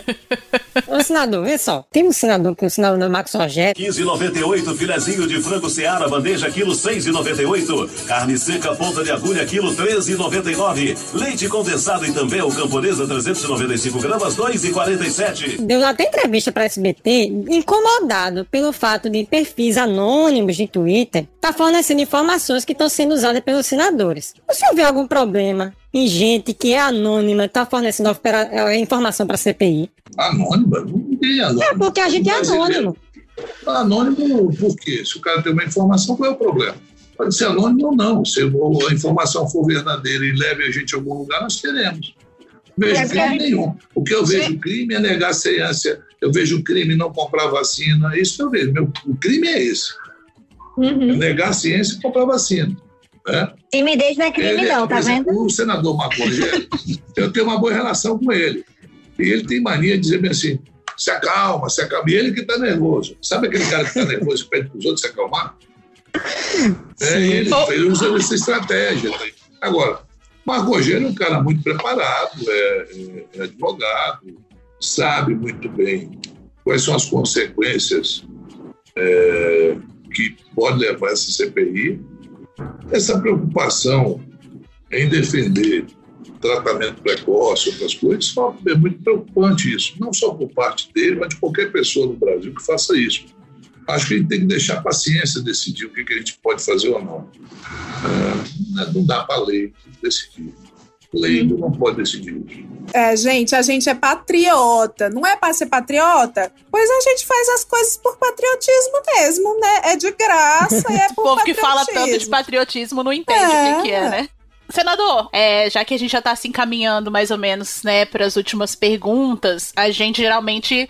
Ô, senador, vê só. Tem um senador que é o senador Marcos Rogério. 15,98 filezinho de frango Seara, bandeja quilo 6,98. Carne seca ponta de agulha quilo 13,99. Leite condensado e também o camponesa 395 gramas 2,47. Deu até entrevista para SBT, incomodado pelo fato de perfis anônimos de Twitter tá fornecendo informações que estão sendo usadas pelos senadores. O senhor vê algum problema em gente que é anônima tá fornecendo eh, informação para CPI? Anônima? Ninguém é anônimo. É porque a gente é anônimo. Anônimo por quê? Se o cara tem uma informação, qual é o problema? Pode ser anônimo ou não. Se a informação for verdadeira e leve a gente a algum lugar, nós teremos. Não vejo É, crime nenhum. O que eu vejo crime é negar a ciência. Eu vejo crime não comprar vacina. Isso eu vejo. Meu, o crime é esse. É negar a ciência e comprar vacina. Né? Timidez não é crime, Ele- não, por tá exemplo, vendo? O senador Marco Rogério, eu tenho uma boa relação com ele. E ele tem mania de dizer bem assim: se acalma, se acalma. E ele que está nervoso. Sabe aquele cara que está nervoso e pede para os outros se acalmar? É, ele, ele usa essa estratégia. Agora, Marco Rogério é um cara muito preparado, é, é- é advogado, sabe muito bem quais são as consequências é, que pode levar essa CPI. Essa preocupação em defender tratamento precoce, outras coisas, é muito preocupante isso. Não só por parte dele, mas de qualquer pessoa no Brasil que faça isso. Acho que a gente tem que deixar a paciência decidir o que, que a gente pode fazer ou não. É, não dá para a lei decidir. Lei não pode decidir. É, gente, a gente é patriota. Não é pra ser patriota? Pois a gente faz as coisas por patriotismo mesmo, né? É de graça e é [LAUGHS] O por povo que fala tanto de patriotismo. não entende o que, que é, né? Senador, é, já que a gente já tá se encaminhando mais ou menos, né, para as últimas perguntas, a gente geralmente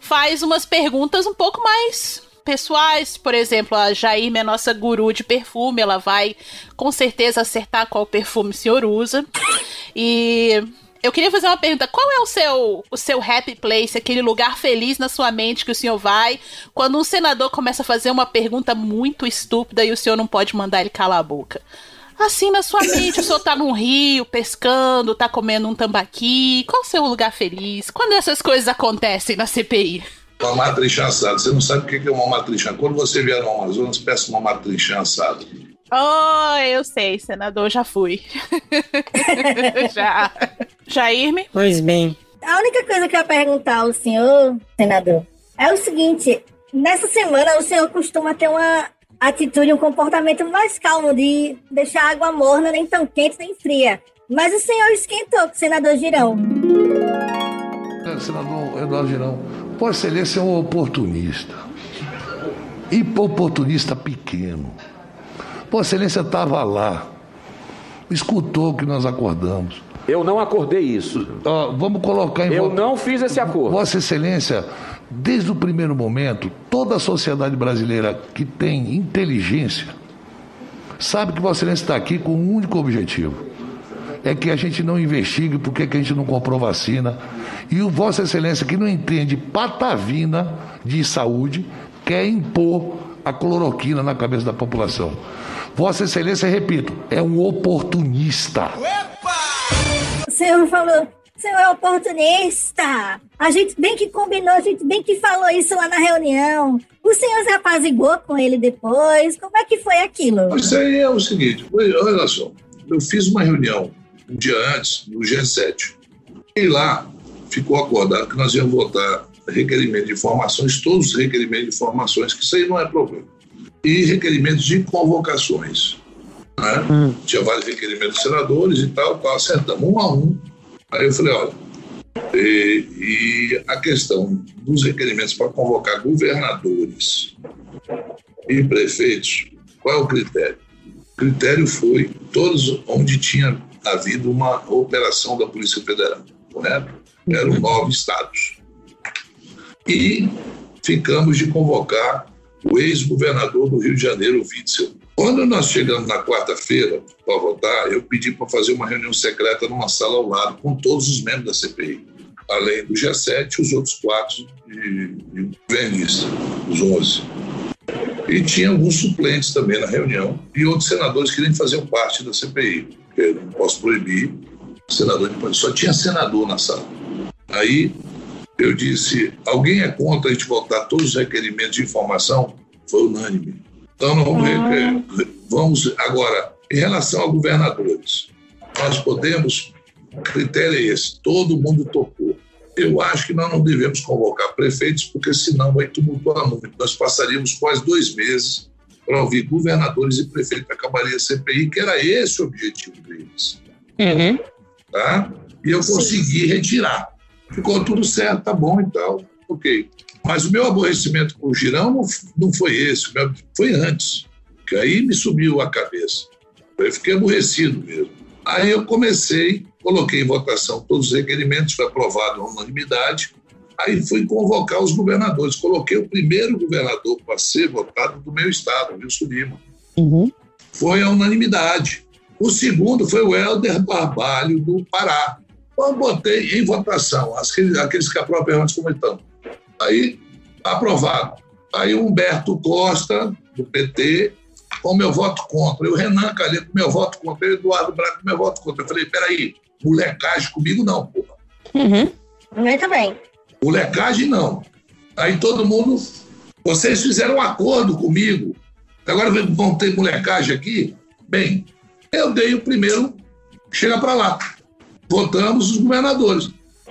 faz umas perguntas um pouco mais pessoais. Por exemplo, a Jaime é nossa guru de perfume, ela vai com certeza acertar qual perfume o senhor usa. E eu queria fazer uma pergunta: qual é o seu, o seu happy place, aquele lugar feliz na sua mente que o senhor vai quando um senador começa a fazer uma pergunta muito estúpida e o senhor não pode mandar ele calar a boca? Assim, na sua mente, o senhor tá num rio, pescando, tá comendo um tambaqui. Qual o seu lugar feliz? Quando essas coisas acontecem na CPI? Uma matrincha assada. Você não sabe o que é uma matrincha. Quando você vier no Amazonas, peça uma matrincha assada. Oh, eu sei, senador, já fui. [LAUGHS] já. Jairme? Pois bem. A única coisa que eu ia perguntar ao senhor, senador, é o seguinte: nessa semana o senhor costuma ter uma atitude, um comportamento mais calmo de deixar a água morna, nem tão quente nem fria. Mas o senhor esquentou com o senador Girão. É, Senador Eduardo Girão, Vossa Excelência é um oportunista. E oportunista pequeno. Vossa Excelência estava lá, escutou o que nós acordamos. Eu não acordei isso. Vamos colocar em Eu não fiz esse acordo. Vossa Excelência, desde o primeiro momento, toda a sociedade brasileira que tem inteligência sabe que Vossa Excelência está aqui com um único objetivo. É que a gente não investigue porque que a gente não comprou vacina. E o Vossa Excelência, que não entende patavina de saúde, quer impor a cloroquina na cabeça da população. Vossa Excelência, repito, é um oportunista. O senhor falou, o senhor é oportunista. A gente bem que combinou, a gente bem que falou isso lá na reunião. O senhor se apaziguou com ele depois? Como é que foi aquilo? Isso aí é o seguinte, olha só, eu fiz uma reunião um dia antes, no G7, e lá ficou acordado que nós íamos votar requerimento de informações, todos os requerimentos de informações, que isso aí não é problema, e requerimentos de convocações. Né? Tinha vários requerimentos dos senadores e tal, tal, acertamos um a um. Aí eu falei, olha, e, e a questão dos requerimentos para convocar governadores e prefeitos, qual é o critério? O critério foi todos onde tinha havido uma operação da Polícia Federal, correto? Eram nove estados. E ficamos de convocar o ex-governador do Rio de Janeiro, Witzel. Quando nós chegamos na quarta-feira para votar, eu pedi para fazer uma reunião secreta numa sala ao lado com todos os membros da CPI, além do G7 e os outros quatro de, de governistas, os 11. E tinha alguns suplentes também na reunião e outros senadores que nem faziam parte da CPI, eu não posso proibir senador de só tinha senador na sala. Aí eu disse: alguém é contra a gente votar todos os requerimentos de informação? Foi unânime. Então, não vamos, ah. vamos agora, em relação a governadores, nós podemos, o critério é esse: todo mundo tocou. Eu acho que nós não devemos convocar prefeitos, porque senão vai tumultuar muito. Nós passaríamos quase dois meses para ouvir governadores e prefeitos, acabaria a CPI, que era esse o objetivo deles. Uhum. Tá? E eu consegui retirar ficou tudo certo, tá bom e tal, ok. Mas o meu aborrecimento com o Girão não, não foi esse, foi antes, que aí me subiu a cabeça. Eu fiquei aborrecido mesmo. Aí eu comecei, coloquei em votação todos os requerimentos, foi aprovado a unanimidade. Aí fui convocar os governadores. Coloquei o primeiro governador para ser votado do meu estado, Wilson Lima. Uhum. Foi a unanimidade. O segundo foi o Helder Barbalho, do Pará. Eu botei em votação, aqueles, aqueles que aprovam perguntas como estão. Aí, aprovado. Aí o Humberto Costa, do PT, com meu voto contra. E o Renan Calheiros com meu voto contra. E o Eduardo Braga com meu voto contra. Eu falei, peraí, molecagem comigo não, porra. Uhum. Muito bem. Molecagem não. Aí todo mundo, vocês fizeram um acordo comigo. Agora vão ter molecagem aqui? Bem, eu dei o primeiro, chega para lá votamos os governadores.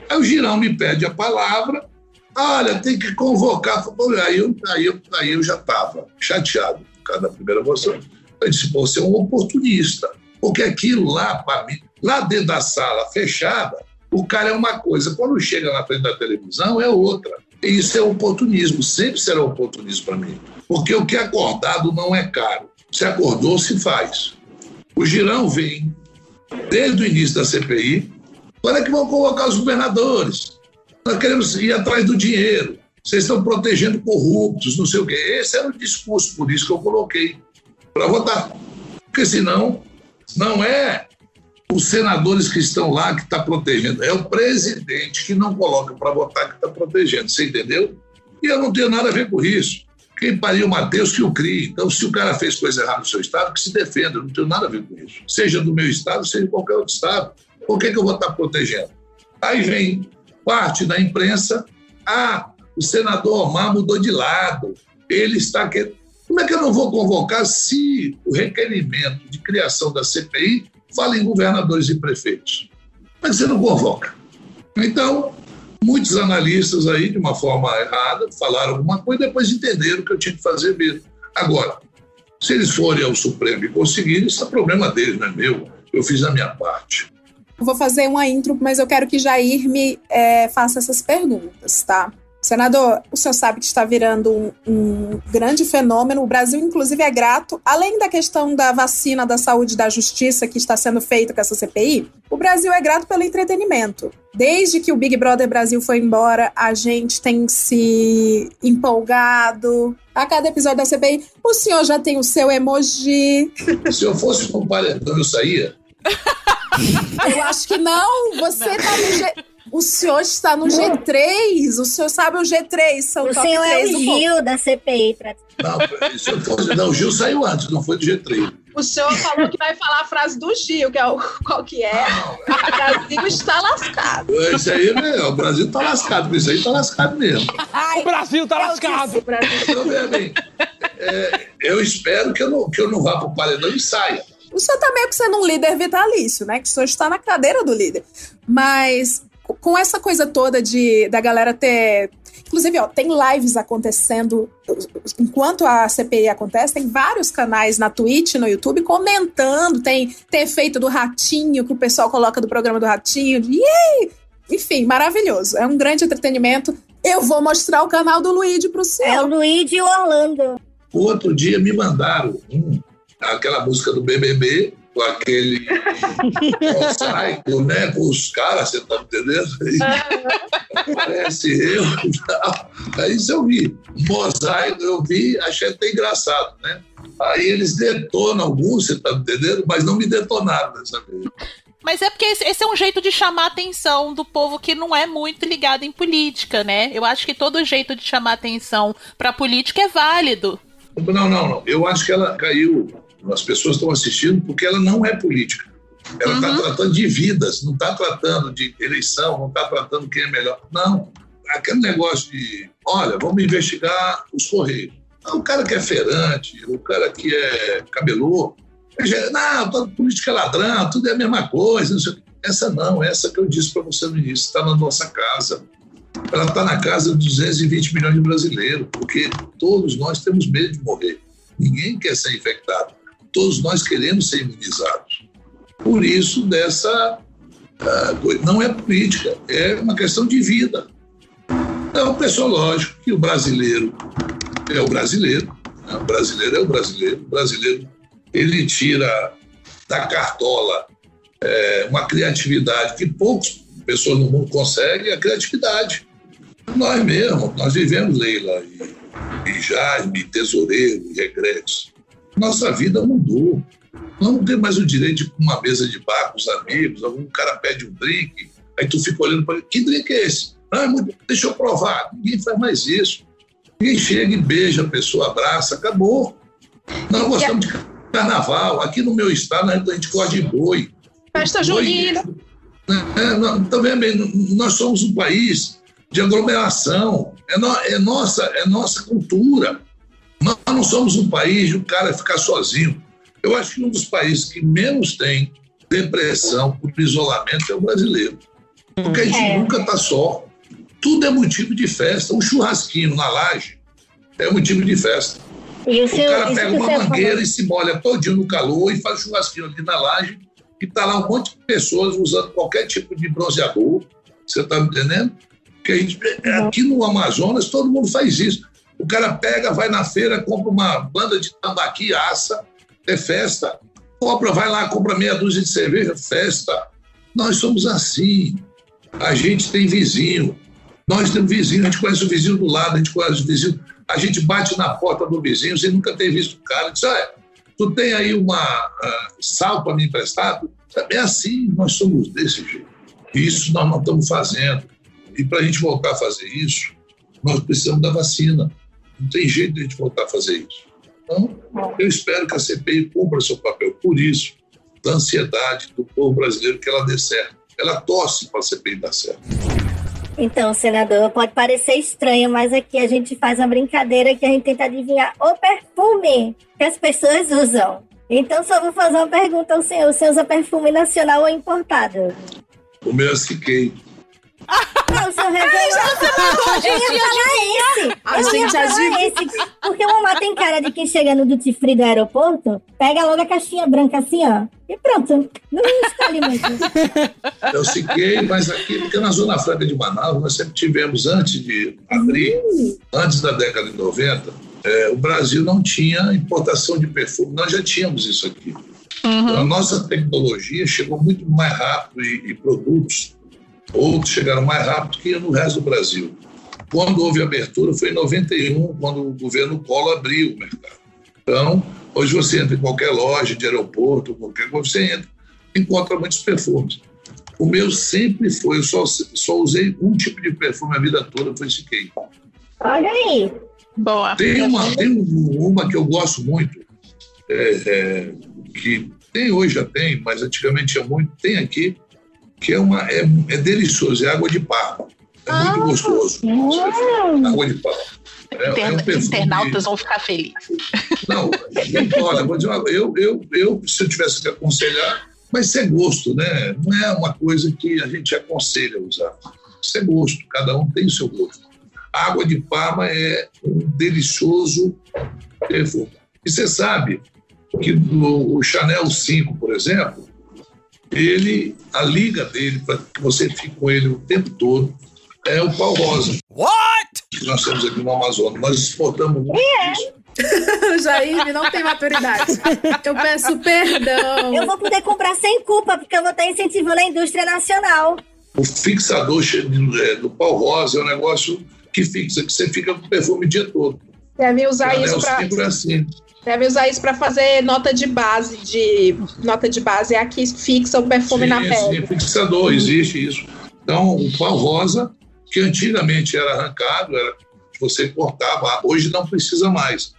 Aí o Girão me pede a palavra, olha, tem que convocar. Aí eu, aí eu, aí eu já estava chateado por causa da primeira moção. Eu disse, você é um oportunista. Porque aquilo lá, para mim, lá dentro da sala fechada, o cara é uma coisa, quando chega na frente da televisão é outra. Isso é oportunismo, sempre será oportunismo para mim. Porque o que é acordado não é caro. Se acordou, se faz. O Girão vem desde o início da CPI. É que vão colocar os governadores? Nós queremos ir atrás do dinheiro. Vocês estão protegendo corruptos, não sei o quê. Esse era o discurso, por isso que eu coloquei para votar. Porque senão, não é os senadores que estão lá que está protegendo, é o presidente que não coloca para votar que está protegendo. Você entendeu? E eu não tenho nada a ver com isso. Quem pariu o Mateus que o crie. Então, se o cara fez coisa errada no seu estado, que se defenda. Eu não tenho nada a ver com isso. Seja do meu estado, seja de qualquer outro estado. Por que, que eu vou estar protegendo? Aí vem parte da imprensa. Ah, o senador Omar mudou de lado. Ele está querendo. Como é que eu não vou convocar se o requerimento de criação da CPI fala em governadores e prefeitos? Mas você não convoca. Então, Muitos analistas aí, de uma forma errada, falaram alguma coisa e depois entenderam que eu tinha que fazer mesmo. Agora, se eles forem ao Supremo e conseguirem, isso é problema deles, não é meu. Eu fiz a minha parte. vou fazer uma intro, mas eu quero que Jair me é, faça essas perguntas, tá? Senador, o senhor sabe que está virando um, um, grande fenômeno. O Brasil, inclusive, é grato, além da questão da vacina, da saúde, da justiça que está sendo feita com essa CPI, o Brasil é grato pelo entretenimento. Desde que o Big Brother Brasil foi embora, a gente tem se empolgado. A cada episódio da CPI, o senhor já tem o seu emoji. [LAUGHS] Se eu fosse um paredão, eu saía. [LAUGHS] Eu acho que não. Você não. tá no. O senhor está no G3, o senhor sabe o G3, são o senhor 3 é o Gil da CPI. Pra... Não, eu não, o Gil saiu antes, não foi do G3. O senhor falou que vai falar a frase do Gil, que é o qual que é? O Brasil está lascado. Isso aí, né? O Brasil está lascado, isso aí está lascado mesmo. Ai, o Brasil está lascado. Brasil. Então, bem, é, eu espero que eu não, que eu não vá para o paredão e saia. O senhor está meio que sendo um líder vitalício, né? Que o senhor está na cadeira do líder. Mas com essa coisa toda de da galera ter. Inclusive, ó, tem lives acontecendo enquanto a CPI acontece, tem vários canais na Twitch, no YouTube, comentando. Tem, tem efeito do ratinho que o pessoal coloca do programa do ratinho. Yay! Enfim, maravilhoso. É um grande entretenimento. Eu vou mostrar o canal do Luigi pro senhor. É o Luigi e o Orlando. O outro dia me mandaram aquela música do BBB com aquele [LAUGHS] mosaico, né? Com os caras, você tá entendendo? Aí, parece eu e tal. Aí isso eu vi. Mosaico, eu vi, achei até engraçado, né? Aí eles detonam alguns, você tá entendendo? Mas não me detonaram dessa vez. Mas é porque esse, esse é um jeito de chamar a atenção do povo que não é muito ligado em política, né? Eu acho que todo jeito de chamar atenção pra política é válido. Não, não, não. Eu acho que ela caiu. As pessoas estão assistindo porque ela não é política. Ela está tratando de vidas, não está tratando de eleição, não está tratando quem é melhor. Não. Aquele negócio de, olha, vamos investigar os Correios. Ah, O cara que é feirante, o cara que é cabelô, já- não, toda política é ladrão, tudo é a mesma coisa. não. Essa não, essa que eu disse para você no início, está na nossa casa. Ela está na casa de 220 milhões de brasileiros, porque todos nós temos medo de morrer. Ninguém quer ser infectado. Todos nós queremos ser imunizados. Por isso, dessa ah, coisa. Não é política, é uma questão de vida. Então, pessoal, lógico que o brasileiro é o brasileiro, né? o brasileiro é o brasileiro, o brasileiro ele tira da cartola é, uma criatividade que poucas pessoas no mundo conseguem, a criatividade. Nós mesmos, nós vivemos, Leila, e, e Jaime, Tesoureiro, e Regresso. Nossa vida mudou. Nós não temos mais o direito de ir para uma mesa de bar com os amigos, algum cara pede um drink, aí tu fica olhando para ele, que drink é esse? Ah, é deixa eu provar. Ninguém faz mais isso. Ninguém chega e beija a pessoa, abraça, acabou. Nós gostamos de carnaval. Aqui no meu estado, a gente gosta de boi. Festa junina. é, não, também bem, nós somos um país de aglomeração, é, no- é nossa, é nossa cultura. Nós não somos um país de o cara ficar sozinho. Eu acho que um dos países que menos tem depressão por isolamento é o brasileiro. Porque a gente É. nunca está só. Tudo é motivo de festa. Um churrasquinho na laje é motivo de festa. E o O seu, cara isso pega uma você falou- mangueira e se molha todinho no calor e faz churrasquinho ali na laje e tá lá um monte de pessoas usando qualquer tipo de bronzeador. Você tá me entendendo? Que a gente, aqui no Amazonas todo mundo faz isso. O cara pega, vai na feira, compra uma banda de tambaqui, assa, é festa. Compra, vai lá, compra meia dúzia de cerveja, festa. Nós somos assim. A gente tem vizinho. Nós temos vizinho, a gente conhece o vizinho do lado, a gente conhece o vizinho. A gente bate na porta do vizinho sem nunca ter visto o cara. Diz, olha, tu tem aí uma ah, sal para me emprestar? É assim, nós somos desse jeito. Isso nós não estamos fazendo. E para a gente voltar a fazer isso, nós precisamos da vacina. Não tem jeito de a gente voltar a fazer isso. Então, eu espero que a CPI cumpra seu papel. Por isso, da ansiedade do povo brasileiro que ela dê certo. Ela torce para a CPI dar certo. Então, senador, pode parecer estranho, mas aqui a gente faz uma brincadeira que a gente tenta adivinhar o perfume que as pessoas usam. Então, só vou fazer uma pergunta ao senhor: você usa perfume nacional ou importado? O meu é Siquei. Não, Eu ia falar esse. A Eu gente falar adivinha. esse. Porque o Mamá tem cara de quem chega no duty free do aeroporto, pega logo a caixinha branca assim, ó. E pronto. Não escolhe muito. Eu Siquei, mas aqui, porque na Zona Franca de Manaus, nós sempre tivemos, antes de abrir, antes da década de 90, eh, o Brasil não tinha importação de perfume. Nós já tínhamos isso aqui. A nossa tecnologia chegou muito mais rápido e, e produtos, outros chegaram mais rápido que no resto do Brasil. Quando houve abertura foi em 91, quando o governo Collor abriu o mercado. Então, hoje você entra em qualquer loja de aeroporto, qualquer coisa, você entra, encontra muitos perfumes. O meu sempre foi, eu só, só usei um tipo de perfume a vida toda, foi esse queijo. Olha aí. Boa. Tem uma, tem um- uma que eu gosto muito, é, é, que tem hoje já tem, mas antigamente tinha muito, tem aqui, que é, uma, é, é delicioso, é água de parra. É muito gostoso. Água de parra. É, é um internautas vão ficar felizes. Não, olha, vou dizer, uma- eu, eu, eu, se eu tivesse que aconselhar, mas isso é gosto, né? Não é uma coisa que a gente aconselha a usar. Isso é gosto, cada um tem o seu gosto. A água de Parma é um delicioso perfume. E você sabe que o, o Chanel 5, por exemplo, ele, a liga dele, para que você fique com ele o tempo todo, é o pau rosa. What? Que nós temos aqui no Amazonas. Nós exportamos muito disso. [LAUGHS] Jair não tem maturidade. Eu peço perdão. Eu vou poder comprar sem culpa, porque eu vou estar incentivando a indústria nacional. O fixador é, do pau rosa é um negócio que fixa, que você fica com perfume o dia todo. Deve usar isso para sempre é assim. Deve usar isso para fazer nota de base de nota de base é aqui fixa o perfume Sim, na pele. sim, fixador, existe isso. Então, o pau rosa, que antigamente era arrancado, era, você cortava, hoje não precisa mais.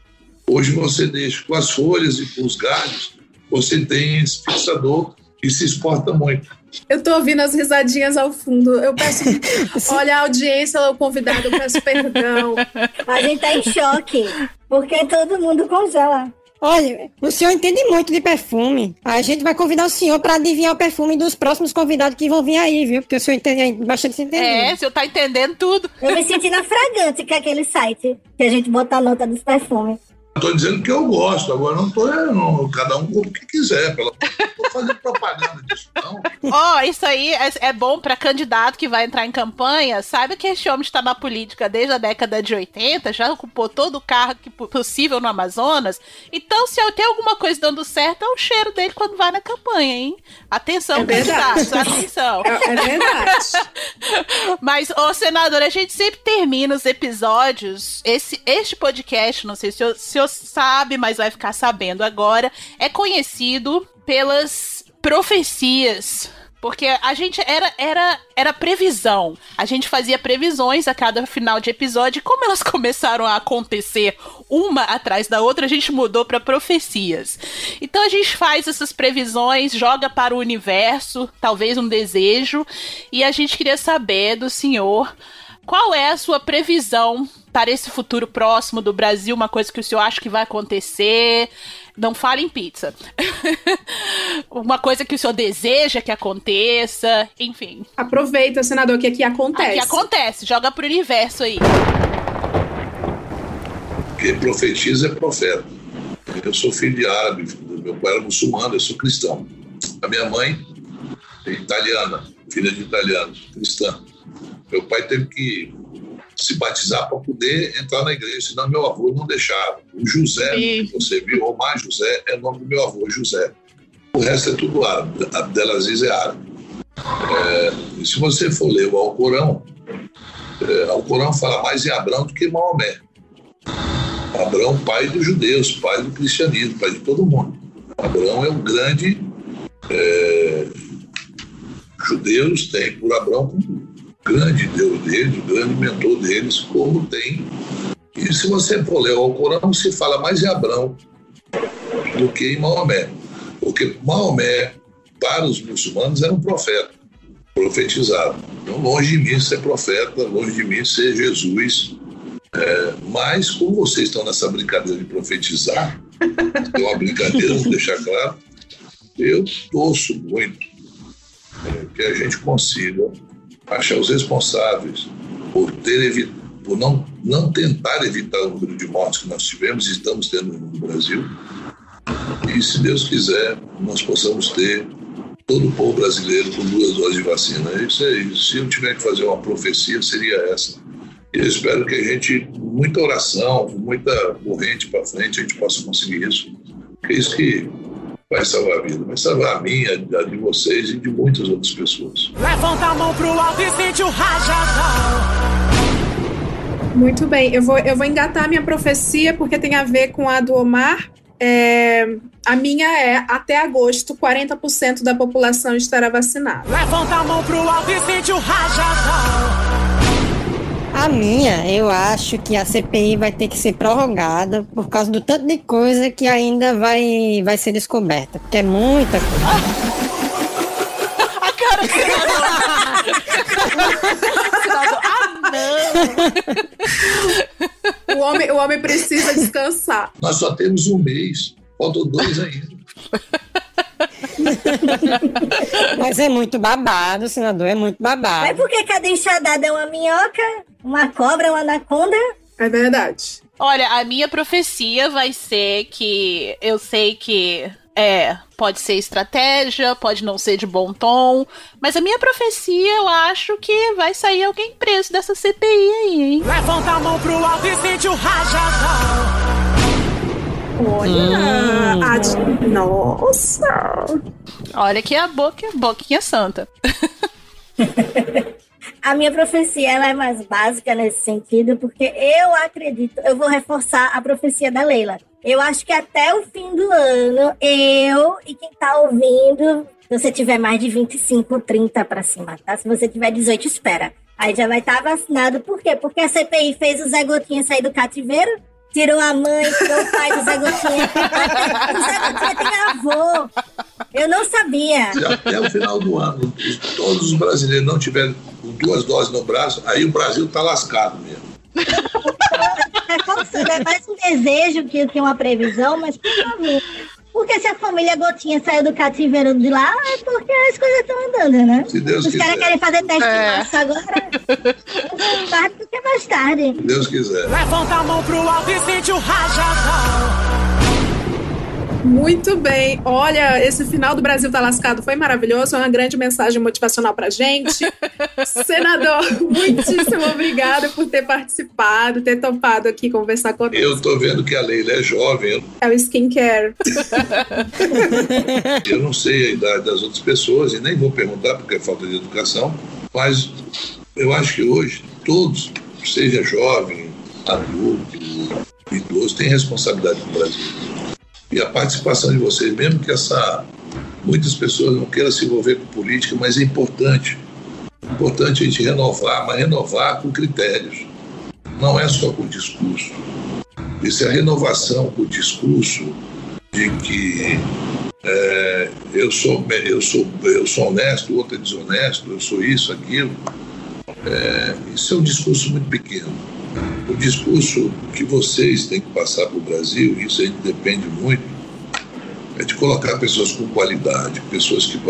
Hoje você deixa com as folhas e com os galhos, você tem esse fixador que se exporta muito. Eu tô ouvindo as risadinhas ao fundo. Eu peço. [LAUGHS] Olha, a audiência, o convidado, eu peço perdão. A gente tá em choque, porque todo mundo congela. Olha, o senhor entende muito de perfume. A gente vai convidar o senhor para adivinhar o perfume dos próximos convidados que vão vir aí, viu? Porque o senhor entende bastante entender. É, o senhor tá entendendo tudo. Eu me senti na fragante, que é aquele site que a gente bota a nota dos perfumes. Estou dizendo que eu gosto, agora não estou. Cada um como que quiser. Pela... Não tô fazendo propaganda disso, não. [LAUGHS] Ó, oh, isso aí é, é bom para candidato que vai entrar em campanha. Sabe que esse homem está na política desde a década de 80, já ocupou todo o carro que possível no Amazonas. Então, se eu tenho alguma coisa dando certo, é o cheiro dele quando vai na campanha, hein? Atenção, É verdade. candidatos, atenção. É, é verdade. [LAUGHS] Mas, ô senador, a gente sempre termina os episódios. Esse, este podcast, não sei se o senhor sabe, mas vai ficar sabendo agora, é conhecido pelas profecias. Porque a gente era, era, era previsão. A gente fazia previsões a cada final de episódio. E como elas [LAUGHS] começaram a acontecer uma atrás da outra, a gente mudou para profecias. Então a gente faz essas previsões, joga para o universo, talvez um desejo. E a gente queria saber do senhor qual é a sua previsão para esse futuro próximo do Brasil? Uma coisa que o senhor acha que vai acontecer? Não fale em pizza. [LAUGHS] uma coisa que o senhor deseja que aconteça, enfim. Aproveita, senador, que aqui acontece. Aqui acontece, joga pro universo aí. Quem profetiza é profeta. Eu sou filho de árabe, meu pai era muçulmano, eu sou cristão. A minha mãe é italiana, filha de italianos, cristã. Meu pai teve que se batizar para poder entrar na igreja, senão meu avô não deixava. O José, que você viu, Omar José, é o nome do meu avô, José. O resto é tudo árabe. Abdelaziz é árabe. É, e se você for ler o Alcorão, é, Alcorão fala mais em Abraão do que em Maomé. Abraão, pai dos judeus, pai do cristianismo, pai de todo mundo. Abraão é um grande. É, judeus têm por Abraão como grande Deus deles, o grande mentor deles, como tem. E se você for ler o Alcorão, se fala mais em Abraão do que em Maomé. Porque Maomé, para os muçulmanos, era um profeta, profetizado. Então, longe de mim ser profeta, longe de mim ser Jesus. É, mas, como vocês estão nessa brincadeira de profetizar, [LAUGHS] é uma brincadeira, vou deixar claro, eu torço muito é, que a gente consiga achar os responsáveis por ter por não, não tentar evitar o número de mortes que nós tivemos e estamos tendo no Brasil. E, se Deus quiser, nós possamos ter todo o povo brasileiro com duas doses de vacina. Isso é isso. Se eu tiver que fazer uma profecia, seria essa. E eu espero que a gente, muita oração, muita corrente para frente, a gente possa conseguir isso. É isso que vai salvar a vida, vai salvar a minha, a de vocês e de muitas outras pessoas. Levanta a mão pro alto e sente o rajadão. Muito bem, eu vou, eu vou engatar a minha profecia porque tem a ver com a do Omar. É, a minha é, até agosto, 40% da população estará vacinada. Levanta a mão pro alto e sente o rajadão. A minha, eu acho que a CPI vai ter que ser prorrogada por causa do tanto de coisa que ainda vai, vai ser descoberta. Porque é muita coisa. [LAUGHS] A cara do senador. Ah, não! O homem, o homem precisa descansar. Nós só temos um mês, faltam dois ainda. [LAUGHS] [LAUGHS] Mas é muito babado, senador, é muito babado. Mas por que cada enxadada é uma minhoca, uma cobra, uma anaconda? É verdade. Olha, a minha profecia vai ser que eu sei que é, pode ser estratégia, pode não ser de bom tom, mas a minha profecia eu acho que vai sair alguém preso dessa CPI aí, hein? Levanta a mão pro alto e sente o rajadão. Olha, Hum. a de- nossa. Olha que a boca, boquinha santa. [LAUGHS] A minha profecia ela é mais básica nesse sentido, porque eu acredito, eu vou reforçar a profecia da Leila. Eu acho que até o fim do ano, eu e quem tá ouvindo, se você tiver mais de 25, 30 pra cima, tá? Se você tiver 18, espera. Aí já vai estar vacinado. Por quê? Porque a CPI fez o Zé Gotinha sair do cativeiro, tirou a mãe, tirou o pai do Zé Gotinha. [LAUGHS] o Zé Gotinha tem avô. Eu não sabia. Se até o final do ano todos os brasileiros não tiverem duas doses no braço, aí o Brasil está lascado mesmo. É como se é mais um desejo que, que uma previsão, mas por favor. Porque se a família Gotinha saiu do cativeiro de lá, é porque as coisas estão andando, né? Se Deus Os caras querem fazer teste É. de massa agora. Mais tarde do que mais tarde. Se Deus quiser. Levanta a mão pro alto e sente o rajadão. Muito bem. Olha, esse final do Brasil tá lascado foi maravilhoso. É uma grande mensagem motivacional pra gente. [LAUGHS] Senador, muitíssimo obrigada por ter participado, ter topado aqui conversar conosco. Eu estou vendo que a Leila é jovem, É o skincare. [LAUGHS] eu não sei a idade das outras pessoas e nem vou perguntar porque é falta de educação, mas eu acho que hoje todos, seja jovem, adulto, idoso, têm responsabilidade com o Brasil. E a participação de vocês, mesmo que essa muitas pessoas não queiram se envolver com política, mas é importante. Importante a gente renovar, mas renovar com critérios. Não é só com discurso. Isso é a renovação com o discurso de que é, eu, sou, eu, sou, eu sou honesto, o outro é desonesto, eu sou isso, aquilo. É, isso é um discurso muito pequeno. O discurso que vocês têm que passar para o Brasil, isso a gente depende muito, é de colocar pessoas com qualidade, pessoas que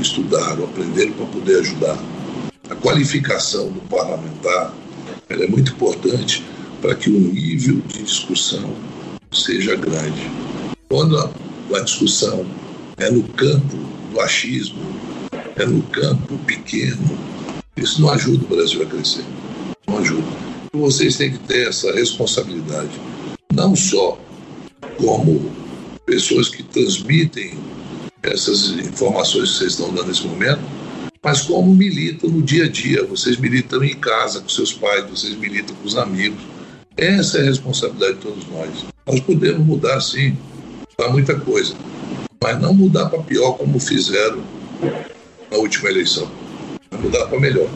estudaram, aprenderam para poder ajudar. A qualificação do parlamentar é muito importante para que o nível de discussão seja grande. Quando a, a discussão é no campo do achismo, é no campo pequeno, isso não ajuda o Brasil a crescer. Não ajuda. Vocês têm que ter essa responsabilidade, não só como pessoas que transmitem essas informações que vocês estão dando nesse momento, mas como militam no dia a dia. Vocês militam em casa com seus pais, vocês militam com os amigos. Essa é a responsabilidade de todos nós. Nós podemos mudar, sim, para muita coisa, mas não mudar para pior como fizeram na última eleição. Mudar para melhor.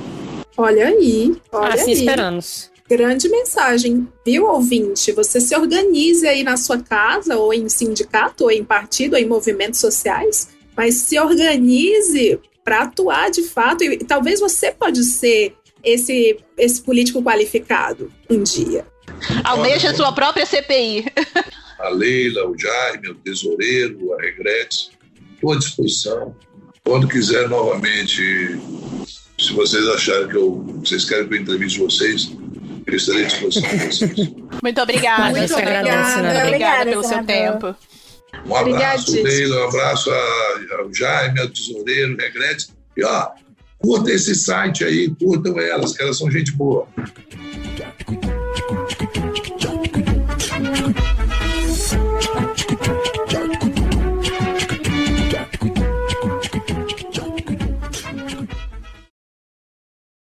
Olha aí, olha Assim aí. esperamos. Grande mensagem, viu, ouvinte? Você se organize aí na sua casa, ou em sindicato, ou em partido, ou em movimentos sociais, mas se organize para atuar de fato. E talvez você pode ser esse, esse político qualificado um dia. Almeja sua própria CPI. a Leila, o Jaime, o tesoureiro, a Regrete, estou à disposição. Quando quiser novamente, se vocês acharem que eu, vocês querem que eu entreviste vocês, eu estarei à disposição de vocês. Muito obrigada. Muito obrigada. Obrigada, Obrigada, pelo seu tempo. Um abraço, Leila, um abraço a- ao Jaime, ao tesoureiro, Regrete. E ó, curta esse site aí, curtam elas, que elas são gente boa.